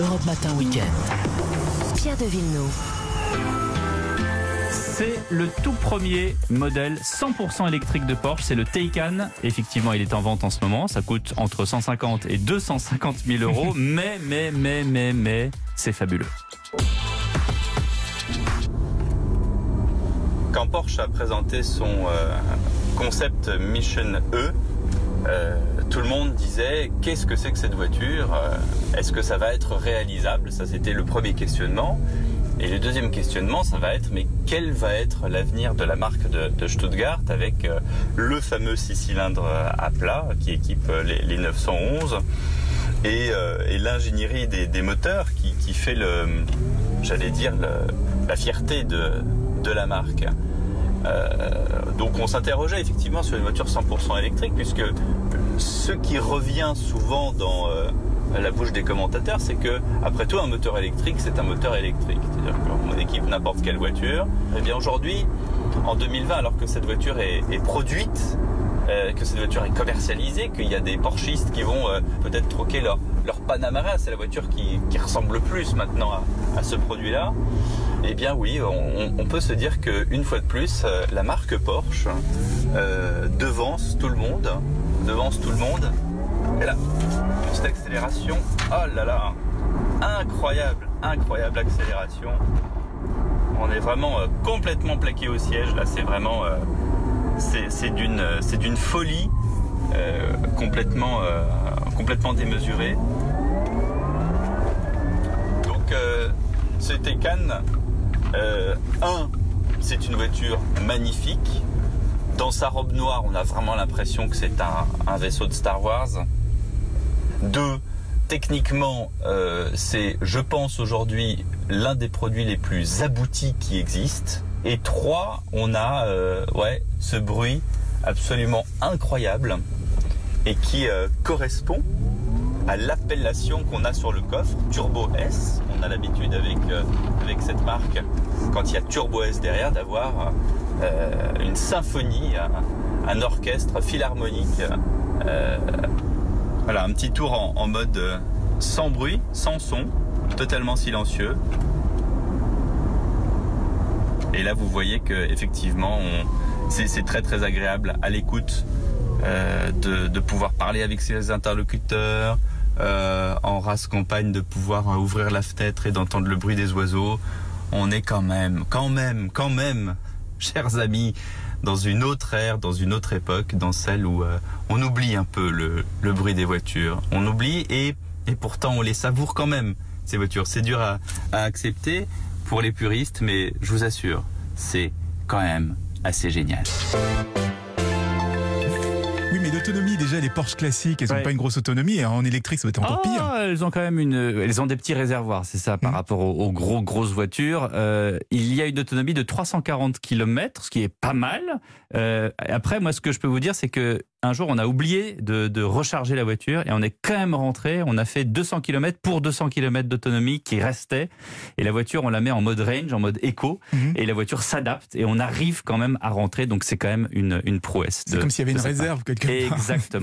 Europe Matin Weekend. Pierre de Villeneuve. C'est le tout premier modèle 100% électrique de Porsche, c'est le Taycan. Effectivement, il est en vente en ce moment, ça coûte entre 150 et 250 000 euros, mais, mais, mais, mais, mais, c'est fabuleux. Quand Porsche a présenté son euh, concept Mission E, euh, tout le monde disait qu'est-ce que c'est que cette voiture? Euh, Est-ce que ça va être réalisable? Ça c'était le premier questionnement. Et le deuxième questionnement, ça va être mais quel va être l'avenir de la marque de, Stuttgart avec euh, le fameux six cylindres à plat qui équipe euh, les, les 911 et, l'ingénierie des, moteurs qui, fait le, j'allais dire la fierté de, la marque. Donc on s'interrogeait effectivement sur une voiture 100% électrique puisque ce qui revient souvent dans euh, la bouche des commentateurs, c'est que après tout un moteur électrique, c'est un moteur électrique. C'est-à-dire qu'on équipe n'importe quelle voiture. Eh bien aujourd'hui, en 2020, alors que cette voiture est, est produite, euh, que cette voiture est commercialisée, qu'il y a des Porschistes qui vont euh, peut-être troquer leur, leur Panamera, c'est la voiture qui, qui ressemble le plus maintenant à, ce produit-là. Eh bien oui, on, peut se dire qu'une fois de plus, euh, la marque Porsche devance tout le monde, devance tout le monde. Et là, petite accélération, oh là là, incroyable, incroyable accélération. On est vraiment complètement plaqué au siège, là c'est vraiment, c'est d'une, folie euh, complètement, euh, complètement démesurée. Donc euh, Taycan, euh, un, c'est une voiture magnifique. Dans sa robe noire, on a vraiment l'impression que c'est un, vaisseau de Star Wars. Deux, techniquement, c'est, je pense aujourd'hui, l'un des produits les plus aboutis qui existent. Et trois, on a, euh, ce bruit absolument incroyable et qui euh, correspond à l'appellation qu'on a sur le coffre, Turbo S. On a l'habitude avec, euh, cette marque, quand il y a Turbo S derrière, d'avoir une symphonie, un, orchestre philharmonique. Voilà, un petit tour en, mode sans bruit, sans son, totalement silencieux. Et là, vous voyez que effectivement, c'est très très agréable à l'écoute euh, de, de pouvoir parler avec ses interlocuteurs, euh, en race campagne, de pouvoir euh, ouvrir la fenêtre et d'entendre le bruit des oiseaux. On est quand même, quand même, quand même, chers amis, dans une autre ère, dans une autre époque, dans celle où euh, on oublie un peu le bruit des voitures. On oublie et, et pourtant on les savoure quand même, ces voitures. C'est dur à, à accepter pour les puristes, mais je vous assure, c'est quand même assez génial. Oui, mais l'autonomie, déjà, les Porsche classiques, elles n'ont Ouais. pas une grosse autonomie. et En électrique, ça va être encore pire. Ah, elles ont quand même une, elles ont des petits réservoirs, c'est ça, par Mhm. rapport aux, aux gros grosses voitures. Euh, il y a une autonomie de 340 km, ce qui est pas mal. Euh, après, moi, ce que je peux vous dire, c'est que un jour, on a oublié de, de recharger la voiture et on est quand même rentré. On a fait 200 km pour 200 km d'autonomie qui restait. Et la voiture, on la met en mode range, en mode éco, Mhm. et la voiture s'adapte et on arrive quand même à rentrer. Donc, c'est quand même une, une prouesse. C'est comme s'il y avait une réserve quelque part. Exactement.